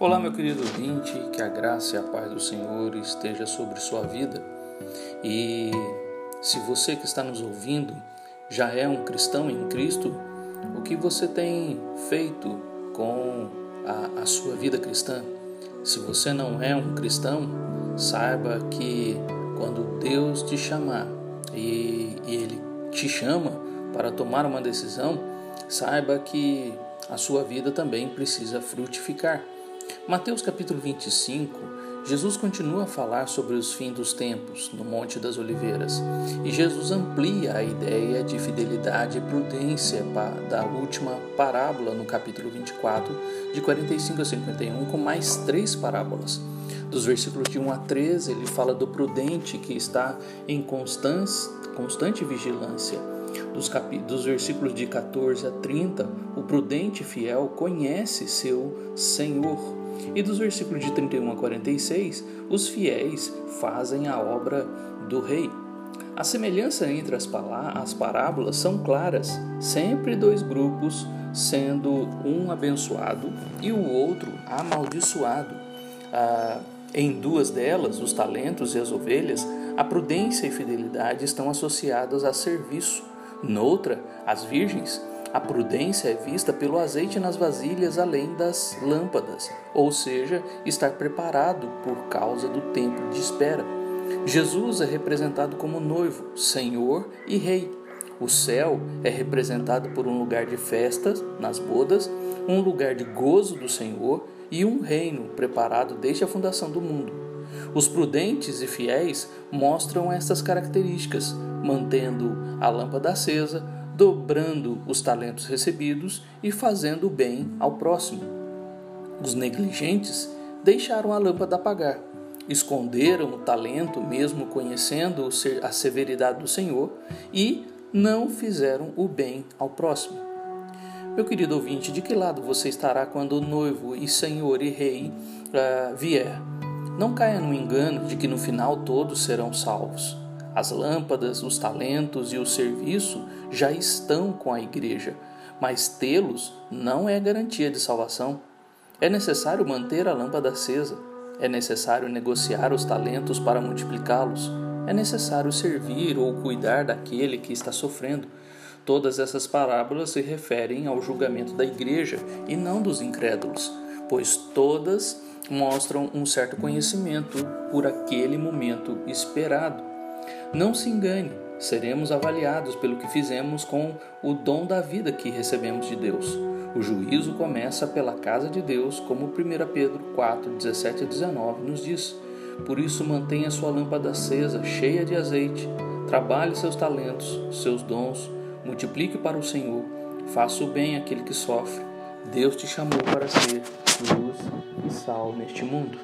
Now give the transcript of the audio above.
Olá, meu querido ouvinte, que a graça e a paz do Senhor esteja sobre sua vida. E se você que está nos ouvindo já é um cristão em Cristo, o que você tem feito com a, a sua vida cristã? Se você não é um cristão, saiba que quando Deus te chamar e, e Ele te chama para tomar uma decisão, saiba que a sua vida também precisa frutificar. Mateus capítulo 25, Jesus continua a falar sobre os fins dos tempos no Monte das Oliveiras e Jesus amplia a ideia de fidelidade e prudência da última parábola no capítulo 24, de 45 a 51, com mais três parábolas. Dos versículos de 1 a 13, ele fala do prudente que está em constante, constante vigilância. Dos, cap... dos versículos de 14 a 30, o prudente fiel conhece seu Senhor e dos versículos de 31 a 46, os fiéis fazem a obra do rei. A semelhança entre as, as parábolas são claras, sempre dois grupos, sendo um abençoado e o outro amaldiçoado. Ah, em duas delas, os talentos e as ovelhas, a prudência e fidelidade estão associadas a serviço. Noutra, as virgens, a prudência é vista pelo azeite nas vasilhas além das lâmpadas, ou seja, estar preparado por causa do tempo de espera. Jesus é representado como noivo, Senhor e Rei. O céu é representado por um lugar de festas, nas bodas, um lugar de gozo do Senhor e um reino preparado desde a fundação do mundo. Os prudentes e fiéis mostram estas características, mantendo a lâmpada acesa, dobrando os talentos recebidos e fazendo o bem ao próximo. Os negligentes deixaram a lâmpada apagar, esconderam o talento, mesmo conhecendo a severidade do Senhor, e não fizeram o bem ao próximo. Meu querido ouvinte, de que lado você estará quando o noivo e Senhor e Rei uh, vier? Não caia no engano de que no final todos serão salvos. As lâmpadas, os talentos e o serviço já estão com a igreja, mas tê-los não é garantia de salvação. É necessário manter a lâmpada acesa, é necessário negociar os talentos para multiplicá-los, é necessário servir ou cuidar daquele que está sofrendo. Todas essas parábolas se referem ao julgamento da igreja e não dos incrédulos, pois todas mostram um certo conhecimento por aquele momento esperado. Não se engane, seremos avaliados pelo que fizemos com o dom da vida que recebemos de Deus. O juízo começa pela casa de Deus, como 1 Pedro 4, 17 a 19 nos diz. Por isso, mantenha sua lâmpada acesa, cheia de azeite, trabalhe seus talentos, seus dons, multiplique para o Senhor, faça o bem àquele que sofre. Deus te chamou para ser luz e sal neste mundo.